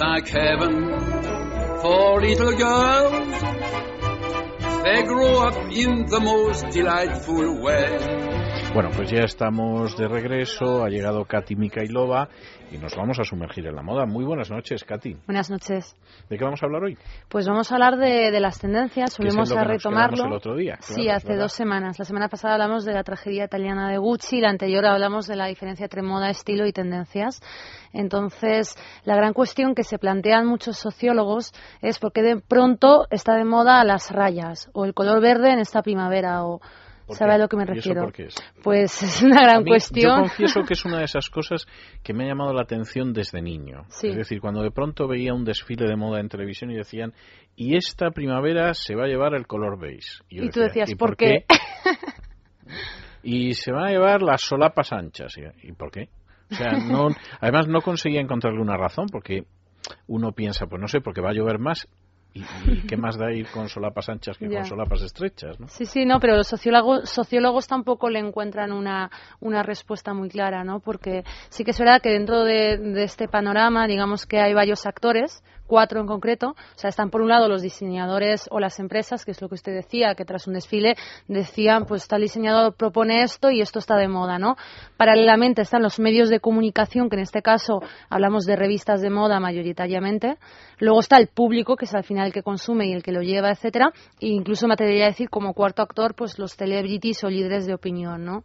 thank heaven for little girls. They grow up in the most delightful way. Bueno, pues ya estamos de regreso, ha llegado Katy Mikailova y nos vamos a sumergir en la moda. Muy buenas noches, Katy. Buenas noches. ¿De qué vamos a hablar hoy? Pues vamos a hablar de, las tendencias, volvemos a retomarlo. el otro día. sí, hace dos semanas. La semana pasada hablamos de la tragedia italiana de Gucci, la anterior hablamos de la diferencia entre moda, estilo y tendencias. Entonces, la gran cuestión que se plantean muchos sociólogos es por qué de pronto está de moda las rayas o el color verde en esta primavera o ¿Sabe a lo que me refiero? qué es? Pues es una gran cuestión. Yo confieso que es una de esas cosas que me ha llamado la atención desde niño. Es decir, cuando de pronto veía un desfile de moda en televisión y decían, y esta primavera se va a llevar el color beige. Y, tú decías, ¿por, qué? y se van a llevar las solapas anchas. ¿Y por qué? O sea, no, además no conseguía encontrarle una razón porque uno piensa, pues no sé, porque va a llover más ¿Y, qué más da ir con solapas anchas que con solapas estrechas? ¿no? Sí, sí, no, pero los sociólogos, sociólogos tampoco le encuentran una, una respuesta muy clara, ¿no? Porque sí que es verdad que dentro de, de este panorama, digamos que hay varios actores, cuatro en concreto. O sea, están por un lado los diseñadores o las empresas, que es lo que usted decía, que tras un desfile decían, pues tal diseñador propone esto y esto está de moda, ¿no? Paralelamente están los medios de comunicación, que en este caso hablamos de revistas de moda mayoritariamente. Luego está el público, que es al final el que consume y el que lo lleva, etcétera. E incluso me atrevería a decir como cuarto actor, pues los celebrities o líderes de opinión, ¿no?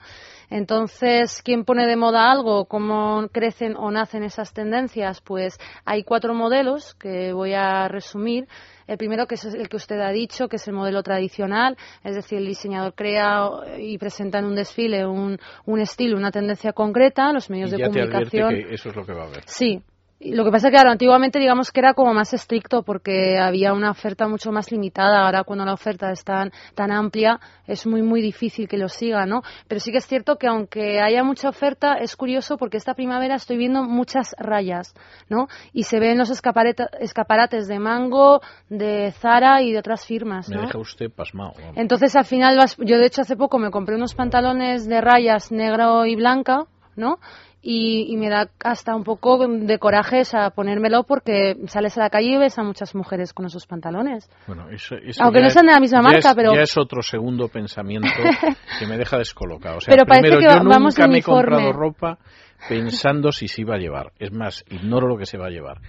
Entonces, ¿quién pone de moda algo? ¿Cómo crecen o nacen esas tendencias? Pues hay cuatro modelos que voy a resumir. El primero, que es el que usted ha dicho, que es el modelo tradicional, es decir, el diseñador crea y presenta en un desfile un, un estilo, una tendencia concreta, los medios de comunicación. que eso es lo que va a haber. Sí, lo que pasa es que, claro, antiguamente digamos que era como más estricto porque había una oferta mucho más limitada. Ahora, cuando la oferta es tan, tan amplia, es muy, muy difícil que lo siga, ¿no? Pero sí que es cierto que aunque haya mucha oferta, es curioso porque esta primavera estoy viendo muchas rayas, ¿no? Y se ven los escaparates de Mango, de Zara y de otras firmas, ¿no? Me deja usted pasmado. Entonces, al final, yo de hecho hace poco me compré unos pantalones de rayas negro y blanca, ¿no? Y, me da hasta un poco de coraje a ponérmelo porque sales a la calle y ves a muchas mujeres con esos pantalones. Bueno, eso, Aunque no sean de la misma marca, pero... Ya es otro segundo pensamiento que me deja descolocado. O sea, pero primero, yo nunca me he comprado ropa pensando si se iba a llevar. Es más, ignoro lo que se va a llevar.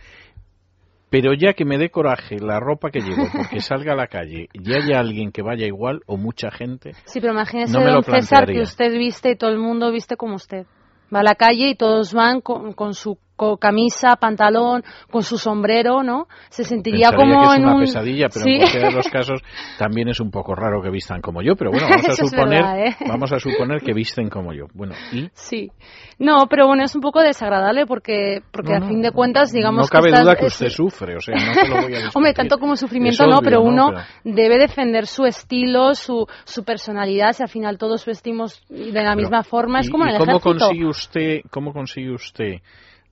Pero ya que me dé coraje la ropa que llevo porque salga a la calle y haya alguien que vaya igual o mucha gente. Sí, pero imagínese, don César, que usted viste y todo el mundo viste como usted va a la calle y todos van con, con su camisa, pantalón, con su sombrero, ¿no? Se sentiría como que es una pesadilla, pero en cualquiera de los casos también es un poco raro que vistan como yo, pero bueno, vamos a suponer, ¿eh? vamos a suponer que visten como yo. Bueno, ¿y? Sí. No, pero bueno, es un poco desagradable porque porque a fin de cuentas, digamos No cabe duda que usted sufre, o sea, no se lo voy a Hombre, tanto como sufrimiento no, pero uno debe defender su estilo, su, su personalidad, si al final todos vestimos de la misma forma, es como en el cómo consigue usted, cómo consigue usted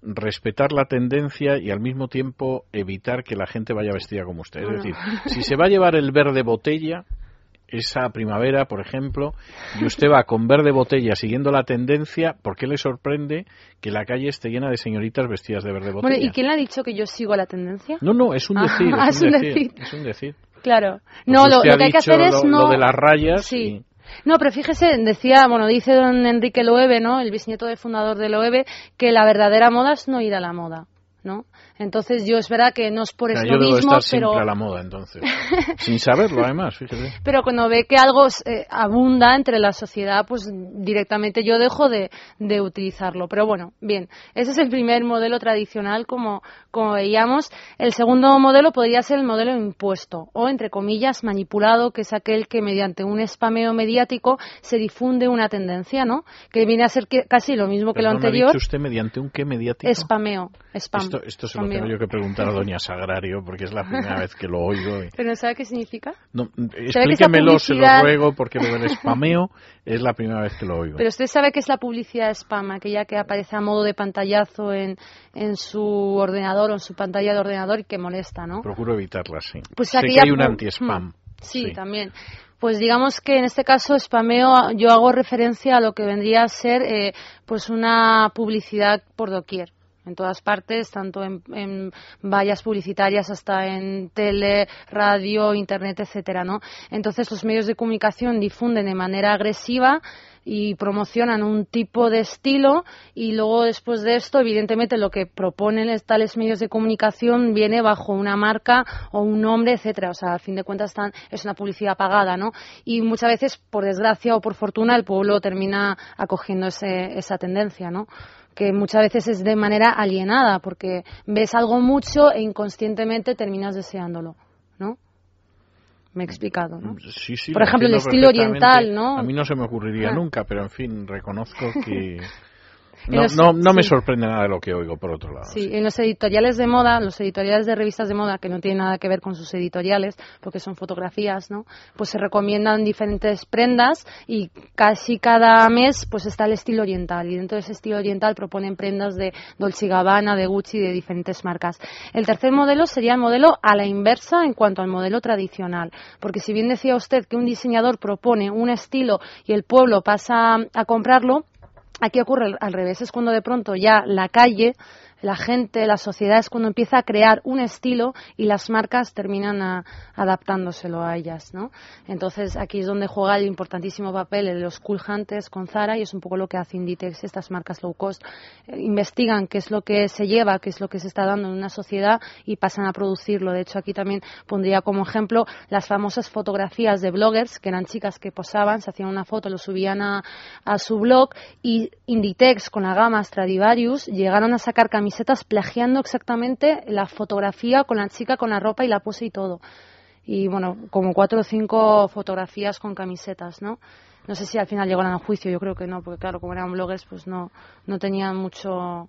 respetar la tendencia y al mismo tiempo evitar que la gente vaya vestida como usted. Es decir, si se va a llevar el verde botella, esa primavera, por ejemplo, y usted va con verde botella siguiendo la tendencia, ¿por qué le sorprende que la calle esté llena de señoritas vestidas de verde botella? Bueno, ¿y quién le ha dicho que yo sigo la tendencia? No, no, es un ah, decir, es, un decir, es un decir. Claro. No, lo, que hay que hacer es no... Lo de las rayas sí. No, pero fíjese, decía, bueno, dice don Enrique Loewe, ¿no? El bisnieto del fundador de Loewe, que la verdadera moda es no ir a la moda. ¿no? Entonces yo es verdad que no es por eso yo mismo, estar pero a la moda entonces, sin saberlo además, fíjate. Pero cuando ve que algo eh, abunda entre la sociedad, pues directamente yo dejo de, de, utilizarlo. Pero bueno, bien, ese es el primer modelo tradicional como, como veíamos. El segundo modelo podría ser el modelo impuesto o entre comillas manipulado, que es aquel que mediante un spameo mediático se difunde una tendencia, ¿no? Que viene a ser casi lo mismo que lo anterior. ¿Ha dicho usted mediante un qué mediático? Spameo, spam esto, se lo tengo yo que preguntar a doña Sagrario, porque es la primera vez que lo oigo. ¿Pero no sabe qué significa? No, explíquemelo, se lo ruego, porque lo del spameo es la primera vez que lo oigo. Pero usted sabe que es la publicidad spam, aquella que aparece a modo de pantallazo en, en su ordenador o en su pantalla de ordenador y que molesta, ¿no? Procuro evitarla, sí. Pues sé que hay un anti-spam. Hmm. Sí, también. Pues digamos que en este caso spameo, yo hago referencia a lo que vendría a ser eh, pues una publicidad por doquier. En todas partes, tanto en, vallas publicitarias hasta en tele, radio, internet, etcétera, ¿no? Entonces los medios de comunicación difunden de manera agresiva y promocionan un tipo de estilo y luego después de esto evidentemente lo que proponen tales medios de comunicación viene bajo una marca o un nombre etcétera. O sea al fin de cuentas están, es una publicidad pagada no y muchas veces por desgracia o por fortuna el pueblo termina acogiendo ese, esa tendencia no que muchas veces es de manera alienada, porque ves algo mucho e inconscientemente terminas deseándolo, ¿no? Me he explicado, ¿no? Sí, sí, Por ejemplo, el estilo oriental, ¿no? A mí no se me ocurriría ah. nunca, pero en fin, reconozco que No, no, me sorprende nada de lo que oigo, por otro lado. Sí, en los editoriales de moda, los editoriales de revistas de moda, que no tienen nada que ver con sus editoriales, porque son fotografías, ¿no? Pues se recomiendan diferentes prendas y casi cada mes pues está el estilo oriental. Y dentro de ese estilo oriental proponen prendas de Dolce Gabbana, de Gucci, de diferentes marcas. El tercer modelo sería el modelo a la inversa en cuanto al modelo tradicional. Porque si bien decía usted que un diseñador propone un estilo y el pueblo pasa a comprarlo, Aquí ocurre al revés, es cuando de pronto ya la calle la gente, la sociedad es cuando empieza a crear un estilo y las marcas terminan adaptándoselo a ellas, ¿no? Entonces aquí es donde juega el importantísimo papel de los cool hunters con Zara y es un poco lo que hace Inditex, estas marcas low cost eh, investigan qué es lo que se lleva, qué es lo que se está dando en una sociedad y pasan a producirlo. De hecho aquí también pondría como ejemplo las famosas fotografías de bloggers que eran chicas que posaban, se hacían una foto, lo subían a, a su blog y Inditex con la gama Stradivarius llegaron a sacar camisetas camisetas plagiando exactamente la fotografía con la chica, con la ropa y la pose y todo. Y bueno, como cuatro o cinco fotografías con camisetas, ¿no? No sé si al final llegaron a juicio, yo creo que no, porque claro, como eran bloggers, pues no, no tenían mucho,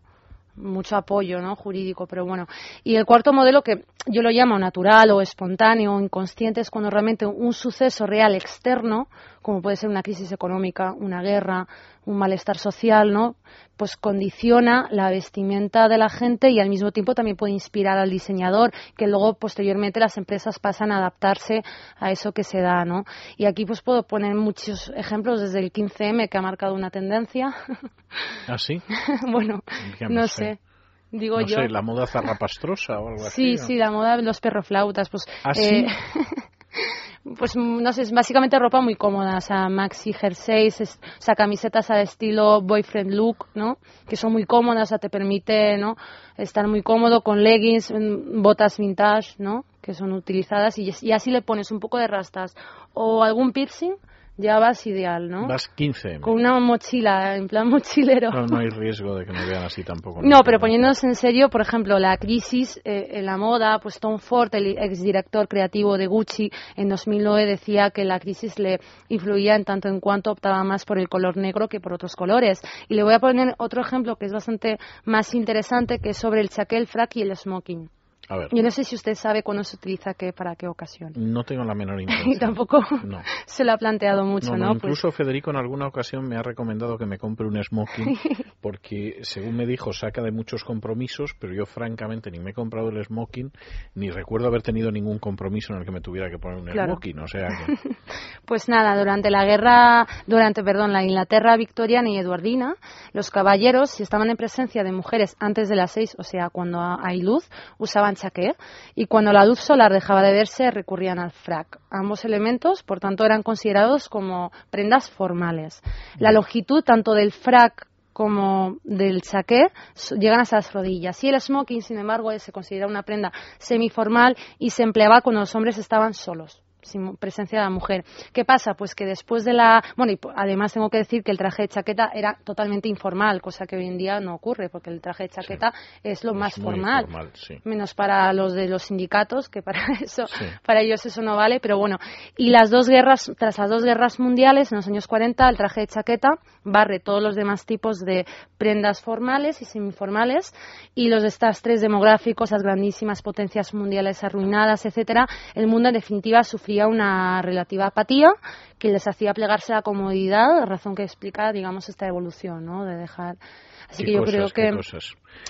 mucho apoyo ¿no? jurídico, pero bueno. Y el cuarto modelo que yo lo llamo natural o espontáneo o inconsciente es cuando realmente un suceso real externo, como puede ser una crisis económica, una guerra, un malestar social, ¿no? Pues condiciona la vestimenta de la gente y al mismo tiempo también puede inspirar al diseñador, que luego posteriormente las empresas pasan a adaptarse a eso que se da, ¿no? Y aquí pues puedo poner muchos ejemplos desde el 15M que ha marcado una tendencia. ¿Ah, sí? bueno, no sé. Digo no yo. sé, la moda zarrapastrosa o algo así. Sí, sí, la moda de los perroflautas. Pues, ¿Ah, sí? Pues no sé, es básicamente ropa muy cómoda, o sea, maxi jerseys, o sea, camisetas al estilo boyfriend look, ¿no? Que son muy cómodas, o sea, te permite, ¿no? Estar muy cómodo con leggings, mm, botas vintage, ¿no? Que son utilizadas y así le pones un poco de rastas o algún piercing ya vas ideal, ¿no? Vas 15. Con una mochila, en plan mochilero. No, no hay riesgo de que me vean así tampoco. No, pero poniéndonos en serio, por ejemplo, la crisis eh, en la moda, pues Tom Ford, el exdirector creativo de Gucci, en 2009 decía que la crisis le influía en tanto en cuanto optaba más por el color negro que por otros colores. Y le voy a poner otro ejemplo que es bastante más interesante, que es sobre el chaquel, el frac y el smoking. Yo no sé si usted sabe cuándo se utiliza qué para qué ocasión. No tengo la menor idea. y tampoco se lo ha planteado mucho, ¿no? Incluso pues Federico en alguna ocasión me ha recomendado que me compre un smoking porque, según me dijo, saca de muchos compromisos, pero yo francamente ni me he comprado el smoking ni recuerdo haber tenido ningún compromiso en el que me tuviera que poner un smoking, o sea Pues nada, durante la guerra, durante, perdón, la Inglaterra victoriana y eduardina, los caballeros, si estaban en presencia de mujeres antes de las seis, o sea, cuando hay luz, usaban chaqué y cuando la luz solar dejaba de verse recurrían al frac. Ambos elementos, por tanto, eran considerados como prendas formales. La longitud tanto del frac como del chaqué llegan hasta las rodillas. Y el smoking, sin embargo, se considera una prenda semiformal y se empleaba cuando los hombres estaban solos sin presencia de la mujer. ¿Qué pasa? Pues que después de la... Bueno, y además tengo que decir que el traje de chaqueta era totalmente informal, cosa que hoy en día no ocurre, porque el traje de chaqueta es lo más formal. Menos para los de los sindicatos, que para eso, para ellos eso no vale, pero bueno. Y las dos guerras, tras las dos guerras mundiales, en los años 40, el traje de chaqueta barre todos los demás tipos de prendas formales y semiformales, y los desastres demográficos, las grandísimas potencias mundiales arruinadas, etcétera, el mundo en definitiva sufrió una relativa apatía que les hacía plegarse a la comodidad, razón que explica, digamos, esta evolución, ¿no? De dejar Así que yo creo que,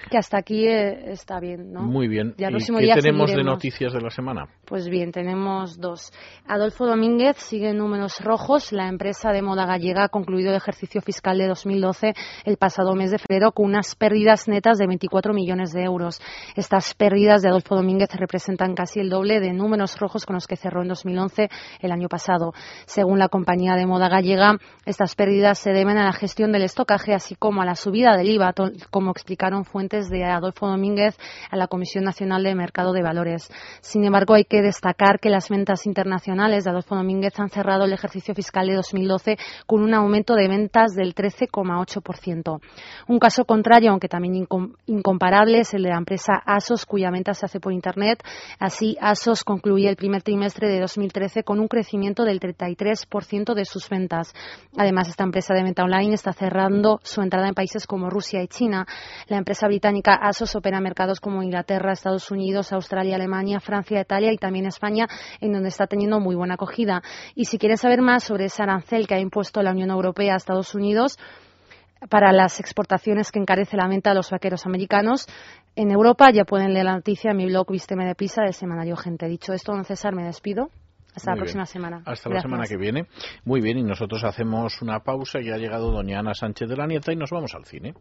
que hasta aquí eh, está bien, ¿no? Muy bien. ¿Y qué tenemos de noticias de la semana? Pues bien, tenemos dos. Adolfo Domínguez sigue en números rojos. La empresa de moda gallega ha concluido el ejercicio fiscal de 2012 el pasado mes de febrero con unas pérdidas netas de 24 millones de euros. Estas pérdidas de Adolfo Domínguez representan casi el doble de números rojos con los que cerró en 2011 el año pasado. Según la compañía de moda gallega, estas pérdidas se deben a la gestión del estocaje, así como a la subida del IVA, como explicaron fuentes de Adolfo Domínguez a la Comisión Nacional de Mercado de Valores. Sin embargo, hay que destacar que las ventas internacionales de Adolfo Domínguez han cerrado el ejercicio fiscal de 2012 con un aumento de ventas del 13,8%. Un caso contrario, aunque también incomparable, es el de la empresa ASOS, cuya venta se hace por Internet. Así, ASOS concluye el primer trimestre de 2013 con un crecimiento del 33% de sus ventas. Además, esta empresa de venta online está cerrando su entrada en países como Rusia y China. La empresa británica ASOS opera mercados como Inglaterra, Estados Unidos, Australia, Alemania, Francia, Italia y también España, en donde está teniendo muy buena acogida. Y si quieres saber más sobre ese arancel que ha impuesto la Unión Europea a Estados Unidos, para las exportaciones que encarece la venta de los vaqueros americanos. En Europa ya pueden leer la noticia en mi blog Vísteme de Pisa del semanario Gente. Dicho esto, don César, me despido. Hasta la próxima semana. Hasta la semana que viene. Muy bien, y nosotros hacemos una pausa y ha llegado doña Ana Sánchez de la Nieta y nos vamos al cine.